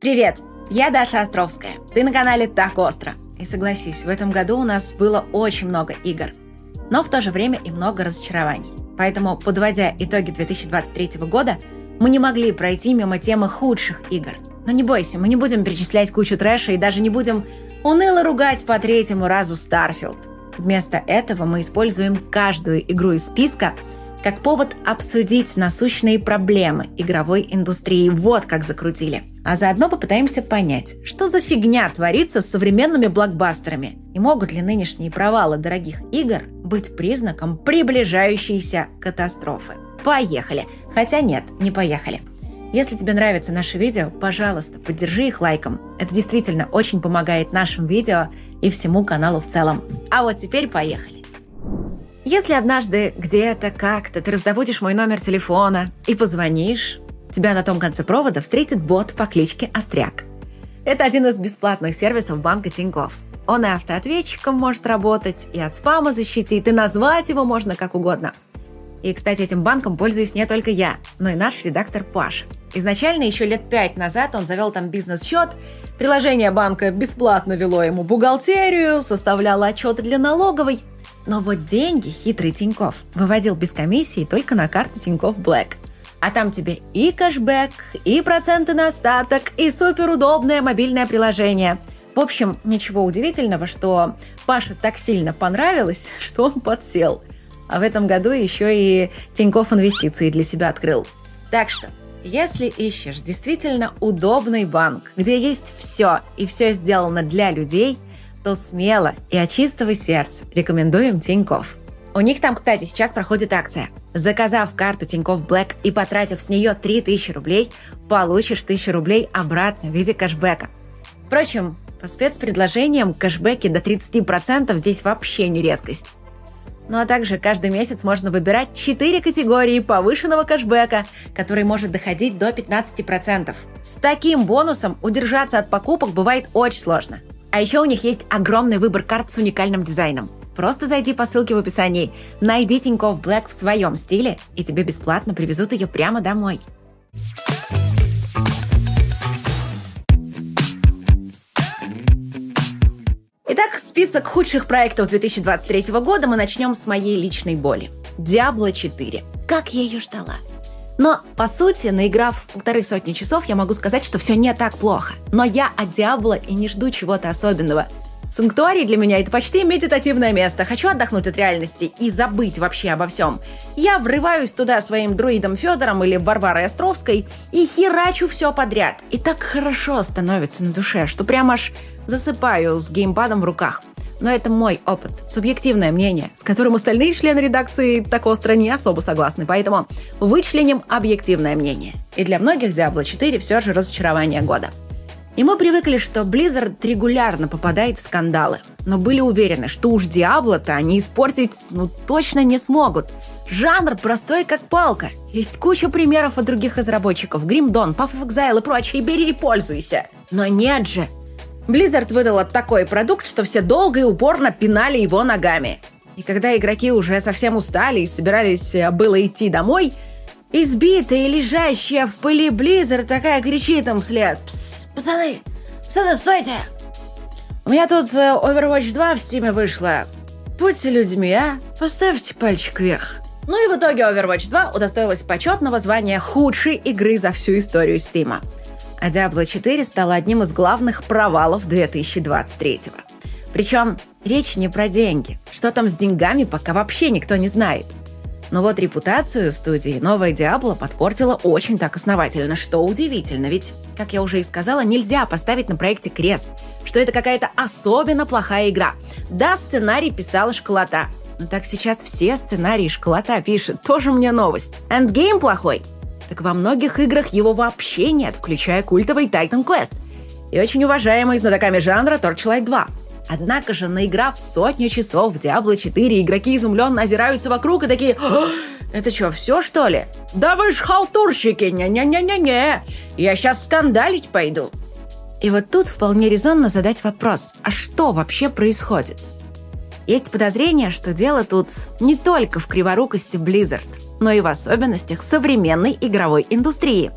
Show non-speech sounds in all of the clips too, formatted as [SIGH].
Привет, я Даша Островская. Ты на канале «Так остро». И согласись, в этом году у нас было очень много игр. Но в то же время и много разочарований. Поэтому, подводя итоги 2023 года, мы не могли пройти мимо темы худших игр. Но не бойся, мы не будем перечислять кучу трэша и даже не будем уныло ругать по третьему разу Starfield. Вместо этого мы используем каждую игру из списка как повод обсудить насущные проблемы игровой индустрии. Вот как закрутили – а заодно попытаемся понять, что за фигня творится с современными блокбастерами и могут ли нынешние провалы дорогих игр быть признаком приближающейся катастрофы. Поехали! Хотя нет, не поехали. Если тебе нравятся наши видео, пожалуйста, поддержи их лайком. Это действительно очень помогает нашим видео и всему каналу в целом. А вот теперь поехали. Если однажды где-то как-то ты раздобудешь мой номер телефона и позвонишь, Тебя на том конце провода встретит бот по кличке Остряк. Это один из бесплатных сервисов банка Тинькофф. Он и автоответчиком может работать, и от спама защитит, и назвать его можно как угодно. И, кстати, этим банком пользуюсь не только я, но и наш редактор Паш. Изначально, еще лет пять назад, он завел там бизнес-счет, приложение банка бесплатно вело ему бухгалтерию, составляло отчеты для налоговой. Но вот деньги хитрый Тиньков выводил без комиссии только на карту Тиньков Black – а там тебе и кэшбэк, и проценты на остаток, и суперудобное мобильное приложение. В общем, ничего удивительного, что Паше так сильно понравилось, [LAUGHS] что он подсел. А в этом году еще и Тинькофф инвестиции для себя открыл. Так что, если ищешь действительно удобный банк, где есть все и все сделано для людей, то смело и от чистого сердца рекомендуем Тинькофф. У них там, кстати, сейчас проходит акция. Заказав карту Тинькофф Black и потратив с нее 3000 рублей, получишь 1000 рублей обратно в виде кэшбэка. Впрочем, по спецпредложениям кэшбэки до 30% здесь вообще не редкость. Ну а также каждый месяц можно выбирать 4 категории повышенного кэшбэка, который может доходить до 15%. С таким бонусом удержаться от покупок бывает очень сложно. А еще у них есть огромный выбор карт с уникальным дизайном. Просто зайди по ссылке в описании, найди Тинькофф Блэк в своем стиле, и тебе бесплатно привезут ее прямо домой. Итак, список худших проектов 2023 года мы начнем с моей личной боли. Diablo 4. Как я ее ждала. Но, по сути, наиграв полторы сотни часов, я могу сказать, что все не так плохо. Но я от Диабло и не жду чего-то особенного. Санктуарий для меня это почти медитативное место. Хочу отдохнуть от реальности и забыть вообще обо всем. Я врываюсь туда своим друидом Федором или Варварой Островской и херачу все подряд. И так хорошо становится на душе, что прям аж засыпаю с геймпадом в руках. Но это мой опыт, субъективное мнение, с которым остальные члены редакции так остро не особо согласны, поэтому вычленим объективное мнение. И для многих Diablo 4 все же разочарование года. И мы привыкли, что Blizzard регулярно попадает в скандалы. Но были уверены, что уж Диабло-то они испортить ну точно не смогут. Жанр простой как палка. Есть куча примеров от других разработчиков. Grim Dawn, Path of Exile и прочее. Бери и пользуйся. Но нет же. Blizzard выдала такой продукт, что все долго и упорно пинали его ногами. И когда игроки уже совсем устали и собирались э, было идти домой, избитая и лежащая в пыли Blizzard такая кричит им вслед «Пс, Пацаны! Пацаны, стойте! У меня тут э, Overwatch 2 в стиме вышла. Будьте людьми, а? Поставьте пальчик вверх. Ну и в итоге Overwatch 2 удостоилась почетного звания худшей игры за всю историю Стима. А Diablo 4 стала одним из главных провалов 2023 Причем речь не про деньги. Что там с деньгами, пока вообще никто не знает. Но вот репутацию студии новая Диабло подпортила очень так основательно, что удивительно, ведь, как я уже и сказала, нельзя поставить на проекте крест, что это какая-то особенно плохая игра. Да, сценарий писала школота, но так сейчас все сценарии школота пишет, тоже мне новость. Эндгейм плохой? Так во многих играх его вообще нет, включая культовый Titan Quest. И очень уважаемый знатоками жанра Torchlight 2. Однако же, наиграв сотню часов в Diablo 4, игроки изумленно озираются вокруг и такие «Это что, все, что ли?» «Да вы ж халтурщики! Не-не-не-не-не! Я сейчас скандалить пойду!» И вот тут вполне резонно задать вопрос, а что вообще происходит? Есть подозрение, что дело тут не только в криворукости Blizzard, но и в особенностях современной игровой индустрии.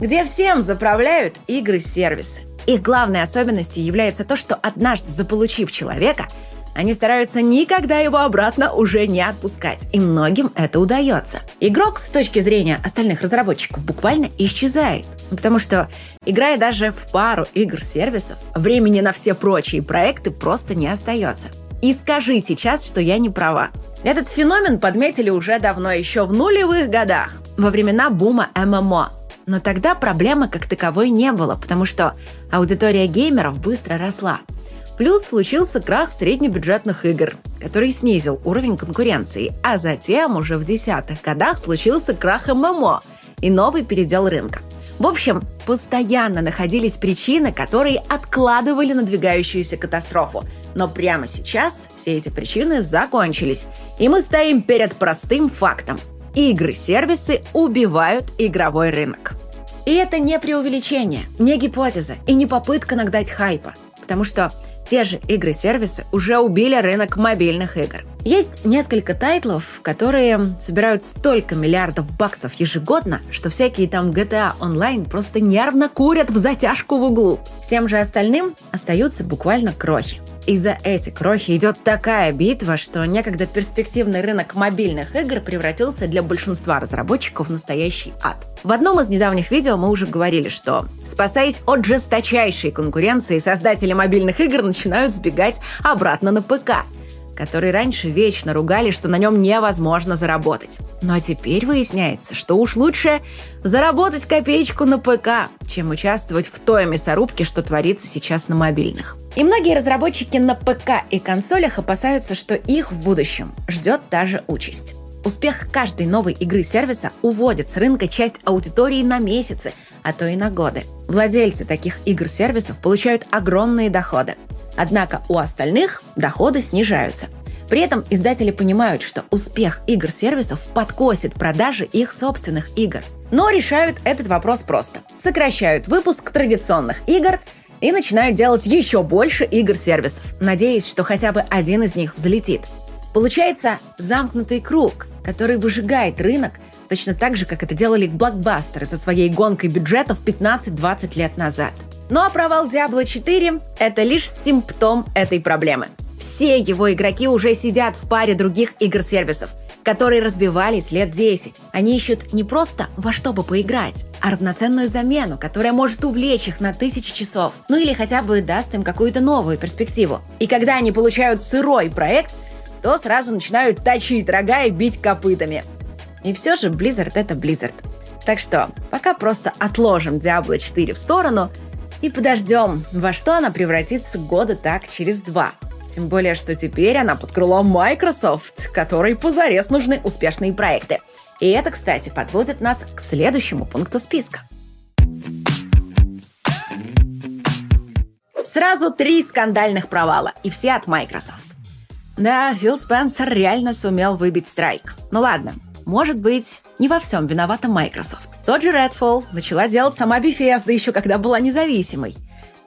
где всем заправляют игры-сервисы. Их главной особенностью является то, что однажды заполучив человека, они стараются никогда его обратно уже не отпускать, и многим это удается. Игрок с точки зрения остальных разработчиков буквально исчезает, потому что, играя даже в пару игр-сервисов, времени на все прочие проекты просто не остается. И скажи сейчас, что я не права. Этот феномен подметили уже давно, еще в нулевых годах, во времена бума ММО. Но тогда проблемы как таковой не было, потому что аудитория геймеров быстро росла. Плюс случился крах среднебюджетных игр, который снизил уровень конкуренции, а затем уже в десятых годах случился крах ММО и новый передел рынка. В общем, постоянно находились причины, которые откладывали надвигающуюся катастрофу. Но прямо сейчас все эти причины закончились, и мы стоим перед простым фактом. Игры-сервисы убивают игровой рынок. И это не преувеличение, не гипотеза и не попытка нагнать хайпа. Потому что те же игры-сервисы уже убили рынок мобильных игр. Есть несколько тайтлов, которые собирают столько миллиардов баксов ежегодно, что всякие там GTA Online просто нервно курят в затяжку в углу. Всем же остальным остаются буквально крохи. И за эти крохи идет такая битва, что некогда перспективный рынок мобильных игр превратился для большинства разработчиков в настоящий ад. В одном из недавних видео мы уже говорили, что, спасаясь от жесточайшей конкуренции, создатели мобильных игр начинают сбегать обратно на ПК – который раньше вечно ругали, что на нем невозможно заработать. Но теперь выясняется, что уж лучше заработать копеечку на ПК, чем участвовать в той мясорубке, что творится сейчас на мобильных. И многие разработчики на ПК и консолях опасаются, что их в будущем ждет та же участь. Успех каждой новой игры-сервиса уводит с рынка часть аудитории на месяцы, а то и на годы. Владельцы таких игр-сервисов получают огромные доходы. Однако у остальных доходы снижаются. При этом издатели понимают, что успех игр-сервисов подкосит продажи их собственных игр. Но решают этот вопрос просто. Сокращают выпуск традиционных игр и начинают делать еще больше игр-сервисов, надеясь, что хотя бы один из них взлетит. Получается замкнутый круг, который выжигает рынок точно так же, как это делали блокбастеры со своей гонкой бюджетов 15-20 лет назад – ну а провал Diablo 4 — это лишь симптом этой проблемы. Все его игроки уже сидят в паре других игр-сервисов, которые развивались лет 10. Они ищут не просто во что бы поиграть, а равноценную замену, которая может увлечь их на тысячи часов. Ну или хотя бы даст им какую-то новую перспективу. И когда они получают сырой проект, то сразу начинают точить рога и бить копытами. И все же Blizzard — это Blizzard. Так что пока просто отложим Diablo 4 в сторону — и подождем, во что она превратится года так через два. Тем более, что теперь она под крылом Microsoft, которой позарез нужны успешные проекты. И это, кстати, подводит нас к следующему пункту списка. Сразу три скандальных провала, и все от Microsoft. Да, Фил Спенсер реально сумел выбить страйк. Ну ладно, может быть, не во всем виновата Microsoft. Тот же Redfall начала делать сама Bethesda еще когда была независимой.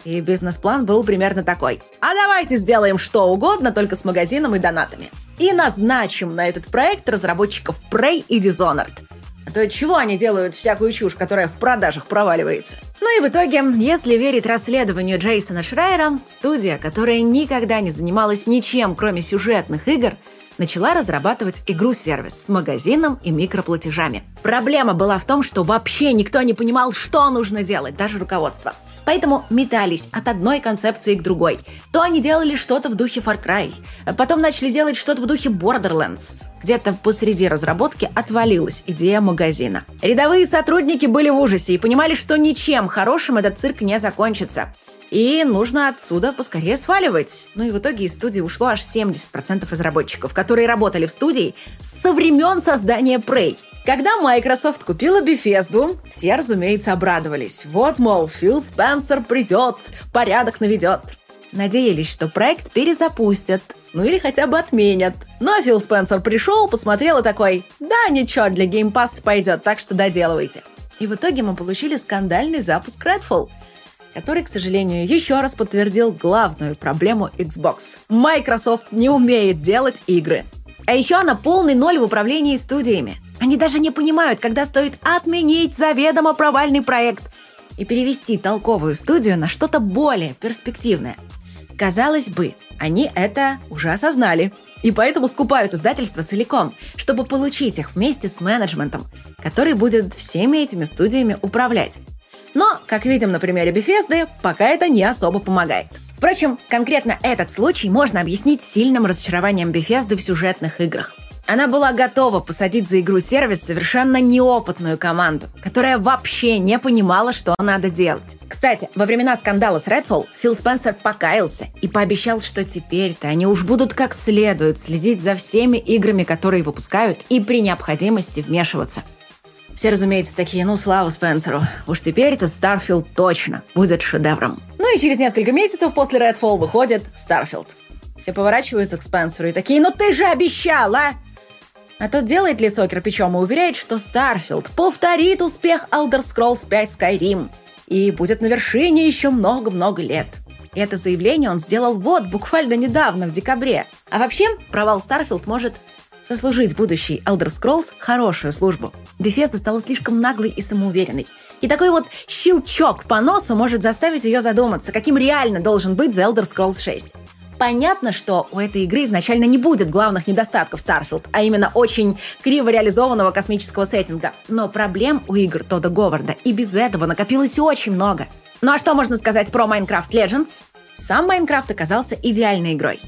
И бизнес-план был примерно такой. А давайте сделаем что угодно, только с магазином и донатами. И назначим на этот проект разработчиков Prey и Dishonored. А то чего они делают всякую чушь, которая в продажах проваливается? Ну и в итоге, если верить расследованию Джейсона Шрайера, студия, которая никогда не занималась ничем, кроме сюжетных игр, начала разрабатывать игру-сервис с магазином и микроплатежами. Проблема была в том, что вообще никто не понимал, что нужно делать, даже руководство. Поэтому метались от одной концепции к другой. То они делали что-то в духе Far Cry, потом начали делать что-то в духе Borderlands. Где-то посреди разработки отвалилась идея магазина. Рядовые сотрудники были в ужасе и понимали, что ничем хорошим этот цирк не закончится. И нужно отсюда поскорее сваливать. Ну и в итоге из студии ушло аж 70% разработчиков, которые работали в студии со времен создания Prey. Когда Microsoft купила Bethesda, все, разумеется, обрадовались. Вот, мол, Фил Спенсер придет, порядок наведет. Надеялись, что проект перезапустят, ну или хотя бы отменят. Но Фил Спенсер пришел, посмотрел и такой, да, ничего, для Game Pass пойдет, так что доделывайте. И в итоге мы получили скандальный запуск Redfall – который, к сожалению, еще раз подтвердил главную проблему Xbox. Microsoft не умеет делать игры. А еще она полный ноль в управлении студиями. Они даже не понимают, когда стоит отменить заведомо провальный проект и перевести толковую студию на что-то более перспективное. Казалось бы, они это уже осознали. И поэтому скупают издательство целиком, чтобы получить их вместе с менеджментом, который будет всеми этими студиями управлять. Но, как видим на примере Bethesda, пока это не особо помогает. Впрочем, конкретно этот случай можно объяснить сильным разочарованием Bethesda в сюжетных играх. Она была готова посадить за игру сервис совершенно неопытную команду, которая вообще не понимала, что надо делать. Кстати, во времена скандала с Redfall Фил Спенсер покаялся и пообещал, что теперь-то они уж будут как следует следить за всеми играми, которые выпускают, и при необходимости вмешиваться. Все, разумеется, такие, ну, слава Спенсеру. Уж теперь-то Starfield точно будет шедевром. Ну и через несколько месяцев после Redfall выходит Starfield. Все поворачиваются к Спенсеру и такие, ну ты же обещал, а? А тот делает лицо кирпичом и уверяет, что Starfield повторит успех Elder Scrolls 5 Skyrim и будет на вершине еще много-много лет. И это заявление он сделал вот буквально недавно, в декабре. А вообще, провал Starfield может сослужить будущий Elder Scrolls хорошую службу. Bethesda стала слишком наглой и самоуверенной. И такой вот щелчок по носу может заставить ее задуматься, каким реально должен быть The Elder Scrolls 6. Понятно, что у этой игры изначально не будет главных недостатков Starfield, а именно очень криво реализованного космического сеттинга. Но проблем у игр Тода Говарда и без этого накопилось очень много. Ну а что можно сказать про Minecraft Legends? Сам Майнкрафт оказался идеальной игрой.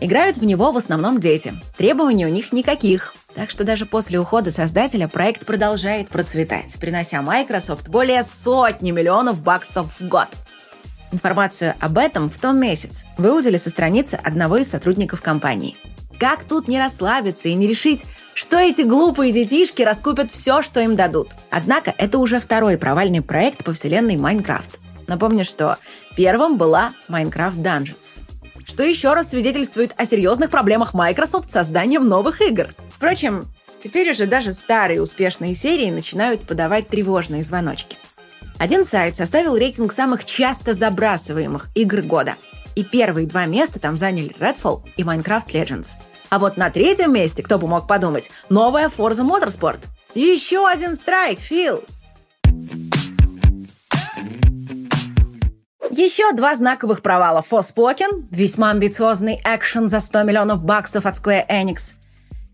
Играют в него в основном дети. Требований у них никаких. Так что даже после ухода создателя проект продолжает процветать, принося Microsoft более сотни миллионов баксов в год. Информацию об этом в том месяц выудили со страницы одного из сотрудников компании. Как тут не расслабиться и не решить, что эти глупые детишки раскупят все, что им дадут? Однако это уже второй провальный проект по вселенной Майнкрафт. Напомню, что первым была Minecraft Dungeons. Что еще раз свидетельствует о серьезных проблемах Microsoft с созданием новых игр. Впрочем, теперь уже даже старые успешные серии начинают подавать тревожные звоночки. Один сайт составил рейтинг самых часто забрасываемых игр года. И первые два места там заняли Redfall и Minecraft Legends. А вот на третьем месте, кто бы мог подумать, новая Forza Motorsport. Еще один страйк, Фил! Еще два знаковых провала Forspoken, весьма амбициозный экшен за 100 миллионов баксов от Square Enix,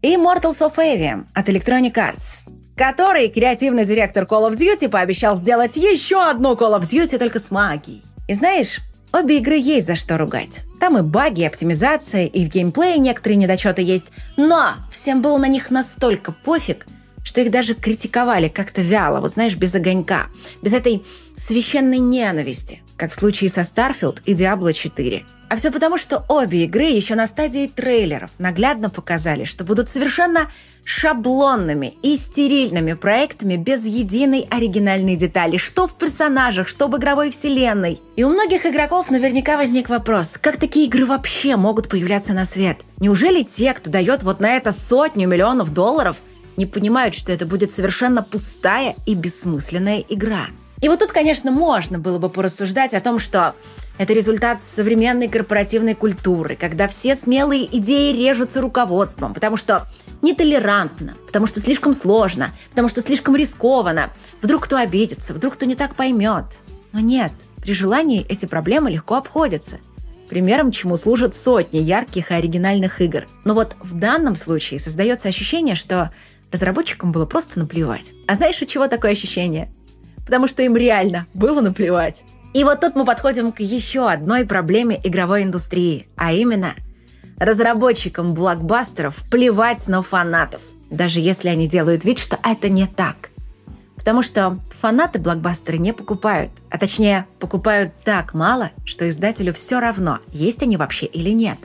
и Mortals of Avium от Electronic Arts который креативный директор Call of Duty пообещал сделать еще одну Call of Duty только с магией. И знаешь, обе игры есть за что ругать. Там и баги, и оптимизация, и в геймплее некоторые недочеты есть. Но всем было на них настолько пофиг, что их даже критиковали как-то вяло, вот знаешь, без огонька, без этой священной ненависти, как в случае со Starfield и Diablo 4. А все потому, что обе игры еще на стадии трейлеров наглядно показали, что будут совершенно шаблонными и стерильными проектами без единой оригинальной детали, что в персонажах, что в игровой вселенной. И у многих игроков наверняка возник вопрос, как такие игры вообще могут появляться на свет? Неужели те, кто дает вот на это сотню миллионов долларов, не понимают, что это будет совершенно пустая и бессмысленная игра? И вот тут, конечно, можно было бы порассуждать о том, что это результат современной корпоративной культуры, когда все смелые идеи режутся руководством, потому что нетолерантно, потому что слишком сложно, потому что слишком рискованно. Вдруг кто обидится, вдруг кто не так поймет. Но нет, при желании эти проблемы легко обходятся. Примером чему служат сотни ярких и оригинальных игр. Но вот в данном случае создается ощущение, что разработчикам было просто наплевать. А знаешь, от чего такое ощущение? Потому что им реально было наплевать. И вот тут мы подходим к еще одной проблеме игровой индустрии, а именно разработчикам блокбастеров плевать на фанатов, даже если они делают вид, что это не так. Потому что фанаты блокбастеры не покупают, а точнее покупают так мало, что издателю все равно, есть они вообще или нет.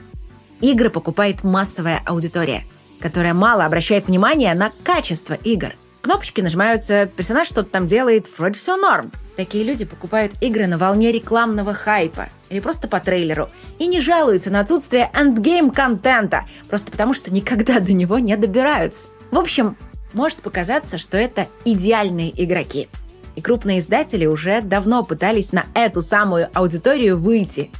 Игры покупает массовая аудитория, которая мало обращает внимание на качество игр. Кнопочки нажимаются, персонаж что-то там делает, вроде все норм. Такие люди покупают игры на волне рекламного хайпа или просто по трейлеру и не жалуются на отсутствие endgame -контента, просто потому что никогда до него не добираются. В общем, может показаться, что это идеальные игроки. И крупные издатели уже давно пытались на эту самую аудиторию выйти.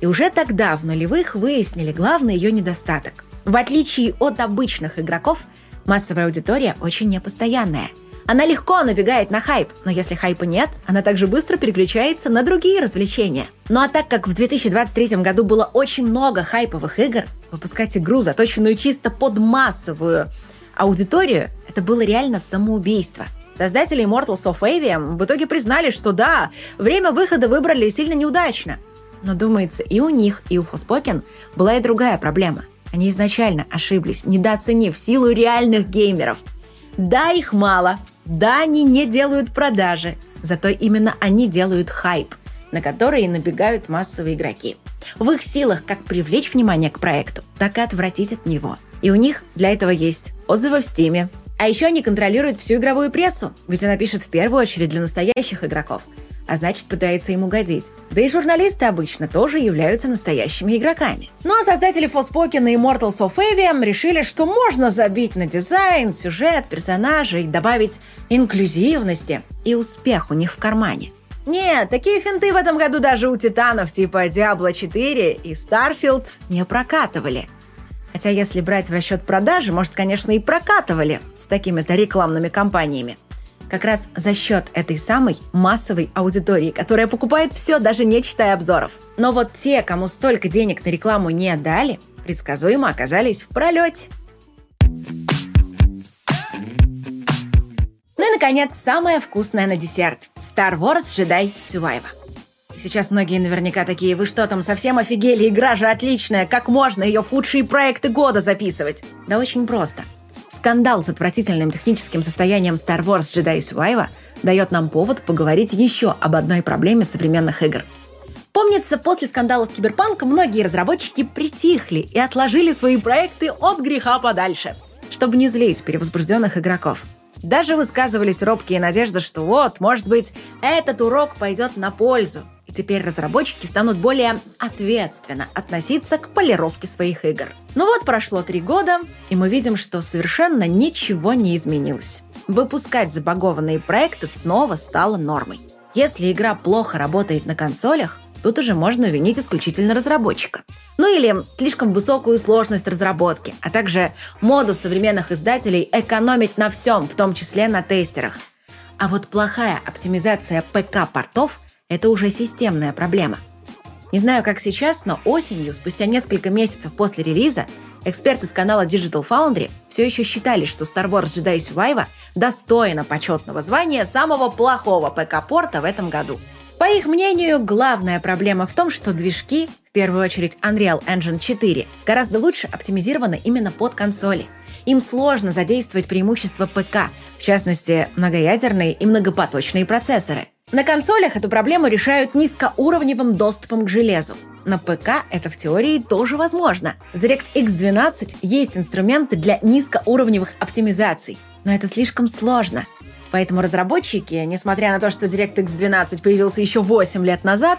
И уже тогда, в нулевых, выяснили главный ее недостаток. В отличие от обычных игроков – Массовая аудитория очень непостоянная. Она легко набегает на хайп, но если хайпа нет, она также быстро переключается на другие развлечения. Ну а так как в 2023 году было очень много хайповых игр, выпускать игру, заточенную чисто под массовую аудиторию, это было реально самоубийство. Создатели Immortals of Avium в итоге признали, что да, время выхода выбрали сильно неудачно. Но, думается, и у них, и у Forspoken была и другая проблема. Они изначально ошиблись, недооценив силу реальных геймеров. Да, их мало, да, они не делают продажи, зато именно они делают хайп, на который набегают массовые игроки. В их силах как привлечь внимание к проекту, так и отвратить от него. И у них для этого есть отзывы в Стиме, а еще они контролируют всю игровую прессу, ведь она пишет в первую очередь для настоящих игроков, а значит пытается им угодить. Да и журналисты обычно тоже являются настоящими игроками. Ну а создатели Forspoken и Immortals of Avium решили, что можно забить на дизайн, сюжет, персонажей, добавить инклюзивности, и успех у них в кармане. Нет, такие финты в этом году даже у титанов типа Diablo 4 и Starfield не прокатывали. Хотя если брать в расчет продажи, может, конечно, и прокатывали с такими-то рекламными кампаниями. Как раз за счет этой самой массовой аудитории, которая покупает все, даже не читая обзоров. Но вот те, кому столько денег на рекламу не дали, предсказуемо оказались в пролете. Ну и, наконец, самое вкусное на десерт – Star Wars Jedi Survivor. Сейчас многие наверняка такие, вы что там, совсем офигели, игра же отличная, как можно ее в худшие проекты года записывать? Да очень просто. Скандал с отвратительным техническим состоянием Star Wars Jedi Survivor дает нам повод поговорить еще об одной проблеме современных игр. Помнится, после скандала с Киберпанком многие разработчики притихли и отложили свои проекты от греха подальше, чтобы не злить перевозбужденных игроков. Даже высказывались робкие надежды, что вот, может быть, этот урок пойдет на пользу, Теперь разработчики станут более ответственно относиться к полировке своих игр. Ну вот прошло три года, и мы видим, что совершенно ничего не изменилось. Выпускать забагованные проекты снова стало нормой. Если игра плохо работает на консолях, тут уже можно винить исключительно разработчика. Ну или слишком высокую сложность разработки, а также моду современных издателей экономить на всем, в том числе на тестерах. А вот плохая оптимизация ПК-портов это уже системная проблема. Не знаю, как сейчас, но осенью, спустя несколько месяцев после релиза, эксперты с канала Digital Foundry все еще считали, что Star Wars Jedi Survivor достойна почетного звания самого плохого ПК-порта в этом году. По их мнению, главная проблема в том, что движки, в первую очередь Unreal Engine 4, гораздо лучше оптимизированы именно под консоли. Им сложно задействовать преимущества ПК, в частности, многоядерные и многопоточные процессоры. На консолях эту проблему решают низкоуровневым доступом к железу. На ПК это в теории тоже возможно. В DirectX 12 есть инструменты для низкоуровневых оптимизаций, но это слишком сложно. Поэтому разработчики, несмотря на то, что DirectX 12 появился еще 8 лет назад,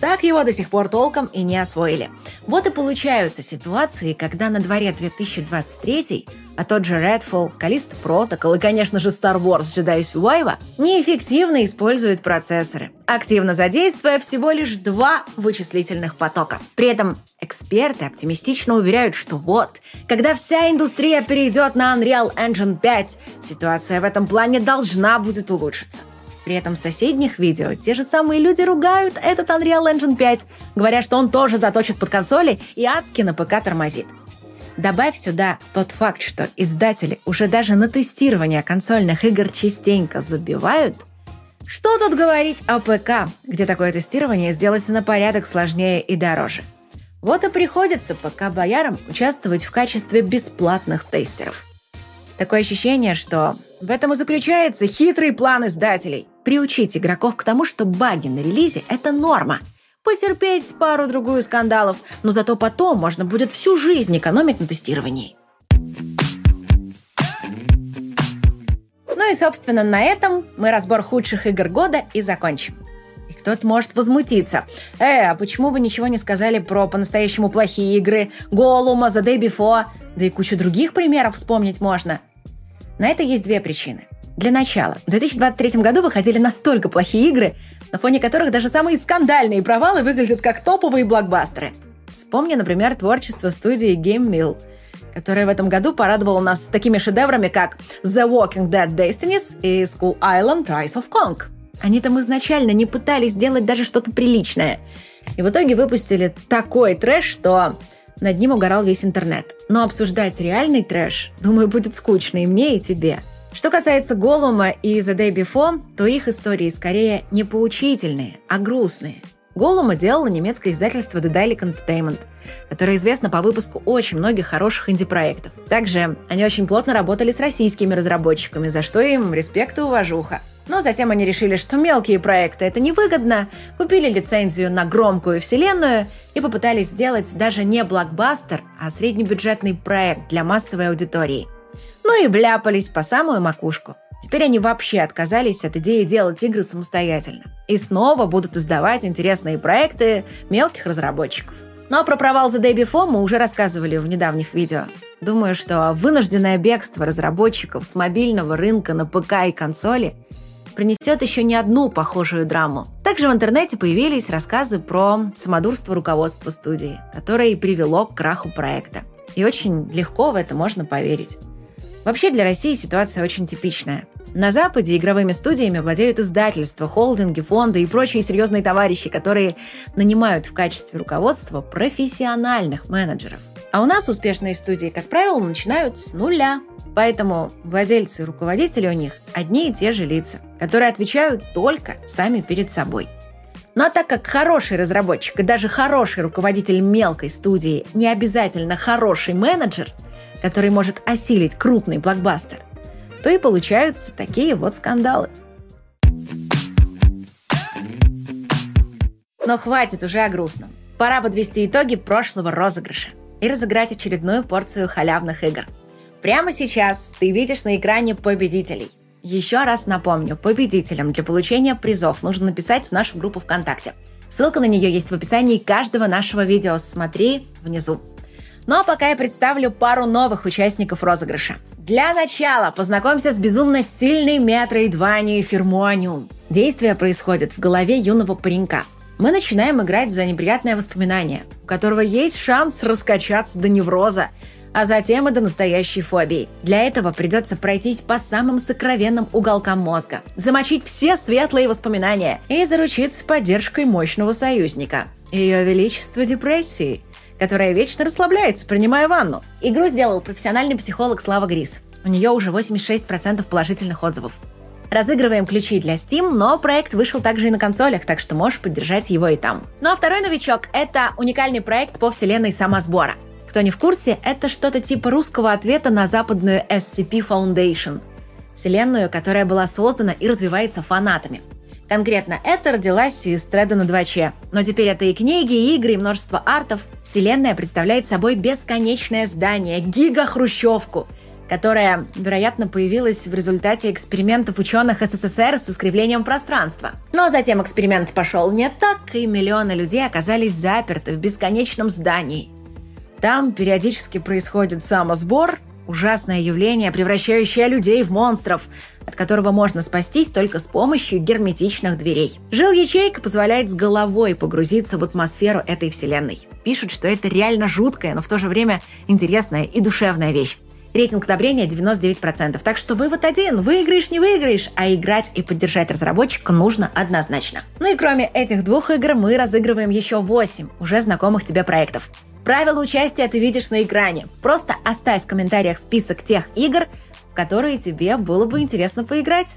так его до сих пор толком и не освоили. Вот и получаются ситуации, когда на дворе 2023, а тот же Redfall, Callisto Protocol и, конечно же, Star Wars Jedi Survivor неэффективно используют процессоры, активно задействуя всего лишь два вычислительных потока. При этом эксперты оптимистично уверяют, что вот, когда вся индустрия перейдет на Unreal Engine 5, ситуация в этом плане должна будет улучшиться. При этом в соседних видео те же самые люди ругают этот Unreal Engine 5, говоря, что он тоже заточит под консоли и адски на ПК тормозит. Добавь сюда тот факт, что издатели уже даже на тестирование консольных игр частенько забивают. Что тут говорить о ПК, где такое тестирование сделать на порядок сложнее и дороже. Вот и приходится ПК-боярам участвовать в качестве бесплатных тестеров. Такое ощущение, что в этом и заключается хитрый план издателей приучить игроков к тому, что баги на релизе — это норма. Потерпеть пару-другую скандалов, но зато потом можно будет всю жизнь экономить на тестировании. Ну и, собственно, на этом мы разбор худших игр года и закончим. И кто-то может возмутиться. Э, а почему вы ничего не сказали про по-настоящему плохие игры? Голума, The Day Before? Да и кучу других примеров вспомнить можно. На это есть две причины. Для начала, в 2023 году выходили настолько плохие игры, на фоне которых даже самые скандальные провалы выглядят как топовые блокбастеры. Вспомни, например, творчество студии Game Mill, которая в этом году порадовала нас такими шедеврами, как The Walking Dead Destinies и School Island Rise of Kong. Они там изначально не пытались сделать даже что-то приличное. И в итоге выпустили такой трэш, что над ним угорал весь интернет. Но обсуждать реальный трэш, думаю, будет скучно и мне, и тебе. Что касается Голума и The Day Before, то их истории скорее не поучительные, а грустные – Голума делало немецкое издательство The Dalek Entertainment, которое известно по выпуску очень многих хороших инди-проектов. Также они очень плотно работали с российскими разработчиками, за что им респект и уважуха. Но затем они решили, что мелкие проекты это невыгодно, купили лицензию на громкую вселенную и попытались сделать даже не блокбастер, а среднебюджетный проект для массовой аудитории. Ну и бляпались по самую макушку. Теперь они вообще отказались от идеи делать игры самостоятельно. И снова будут издавать интересные проекты мелких разработчиков. Ну, а про провал The Day Before мы уже рассказывали в недавних видео. Думаю, что вынужденное бегство разработчиков с мобильного рынка на ПК и консоли принесет еще не одну похожую драму. Также в интернете появились рассказы про самодурство руководства студии, которое и привело к краху проекта. И очень легко в это можно поверить. Вообще для России ситуация очень типичная. На Западе игровыми студиями владеют издательства, холдинги, фонды и прочие серьезные товарищи, которые нанимают в качестве руководства профессиональных менеджеров. А у нас успешные студии, как правило, начинают с нуля. Поэтому владельцы и руководители у них одни и те же лица, которые отвечают только сами перед собой. Ну а так как хороший разработчик и даже хороший руководитель мелкой студии не обязательно хороший менеджер, который может осилить крупный блокбастер – то и получаются такие вот скандалы. Но хватит уже о грустном. Пора подвести итоги прошлого розыгрыша и разыграть очередную порцию халявных игр. Прямо сейчас ты видишь на экране победителей. Еще раз напомню, победителям для получения призов нужно написать в нашу группу ВКонтакте. Ссылка на нее есть в описании каждого нашего видео. Смотри внизу. Ну а пока я представлю пару новых участников розыгрыша. Для начала познакомься с безумно сильной метроидванией Фермуаниум. Действие происходит в голове юного паренька. Мы начинаем играть за неприятное воспоминание, у которого есть шанс раскачаться до невроза, а затем и до настоящей фобии. Для этого придется пройтись по самым сокровенным уголкам мозга, замочить все светлые воспоминания и заручиться поддержкой мощного союзника. Ее Величество депрессии – которая вечно расслабляется, принимая ванну. Игру сделал профессиональный психолог Слава Грис. У нее уже 86% положительных отзывов. Разыгрываем ключи для Steam, но проект вышел также и на консолях, так что можешь поддержать его и там. Ну а второй новичок — это уникальный проект по вселенной самосбора. Кто не в курсе, это что-то типа русского ответа на западную SCP Foundation — вселенную, которая была создана и развивается фанатами — Конкретно это родилась из треда на 2Ч. Но теперь это и книги, и игры, и множество артов. Вселенная представляет собой бесконечное здание, гига-хрущевку, которая, вероятно, появилась в результате экспериментов ученых СССР с искривлением пространства. Но затем эксперимент пошел не так, и миллионы людей оказались заперты в бесконечном здании. Там периодически происходит самосбор, ужасное явление, превращающее людей в монстров – от которого можно спастись только с помощью герметичных дверей. Жил-ячейка позволяет с головой погрузиться в атмосферу этой вселенной. Пишут, что это реально жуткая, но в то же время интересная и душевная вещь. Рейтинг одобрения 99%, так что вывод один – выиграешь, не выиграешь, а играть и поддержать разработчика нужно однозначно. Ну и кроме этих двух игр мы разыгрываем еще 8 уже знакомых тебе проектов. Правила участия ты видишь на экране. Просто оставь в комментариях список тех игр, которые тебе было бы интересно поиграть.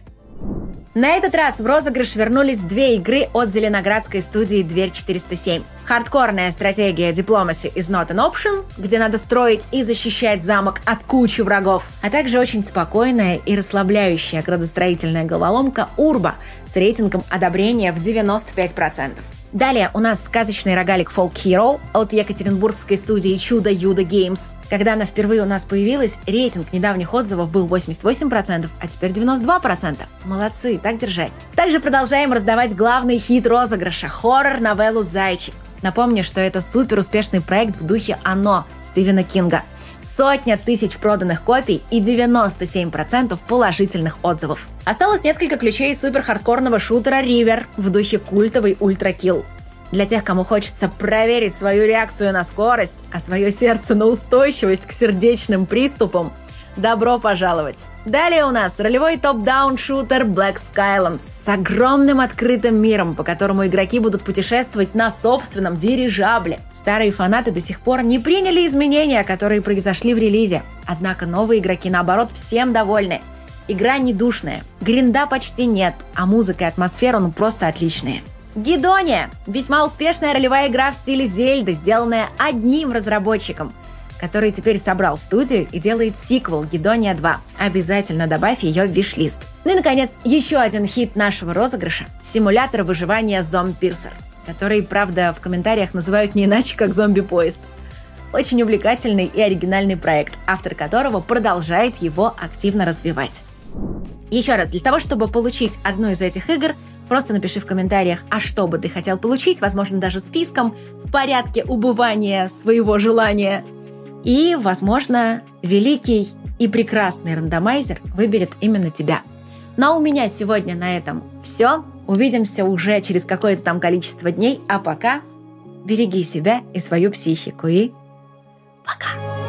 На этот раз в розыгрыш вернулись две игры от зеленоградской студии «Дверь 407». Хардкорная стратегия Diplomacy is not an option, где надо строить и защищать замок от кучи врагов, а также очень спокойная и расслабляющая градостроительная головоломка «Урба» с рейтингом одобрения в 95%. Далее у нас сказочный рогалик Folk Hero от екатеринбургской студии Чудо Юда Games. Когда она впервые у нас появилась, рейтинг недавних отзывов был 88%, а теперь 92%. Молодцы, так держать. Также продолжаем раздавать главный хит розыгрыша – хоррор-новеллу «Зайчик». Напомню, что это супер успешный проект в духе «Оно» Стивена Кинга – сотня тысяч проданных копий и 97% положительных отзывов. Осталось несколько ключей супер хардкорного шутера River в духе культовый Ультра Kill. Для тех, кому хочется проверить свою реакцию на скорость, а свое сердце на устойчивость к сердечным приступам, добро пожаловать! Далее у нас ролевой топ-даун шутер Black Skylands с огромным открытым миром, по которому игроки будут путешествовать на собственном дирижабле. Старые фанаты до сих пор не приняли изменения, которые произошли в релизе. Однако новые игроки, наоборот, всем довольны. Игра не душная, гринда почти нет, а музыка и атмосфера ну просто отличные. Гидония – весьма успешная ролевая игра в стиле Зельды, сделанная одним разработчиком – который теперь собрал студию и делает сиквел «Гедония 2». Обязательно добавь ее в виш-лист. Ну и, наконец, еще один хит нашего розыгрыша – симулятор выживания «Зомб-пирсер», который, правда, в комментариях называют не иначе, как «Зомби-поезд». Очень увлекательный и оригинальный проект, автор которого продолжает его активно развивать. Еще раз, для того, чтобы получить одну из этих игр, просто напиши в комментариях, а что бы ты хотел получить, возможно, даже списком, в порядке убывания своего желания – и, возможно, великий и прекрасный рандомайзер выберет именно тебя. Но у меня сегодня на этом все. Увидимся уже через какое-то там количество дней. А пока береги себя и свою психику. И пока!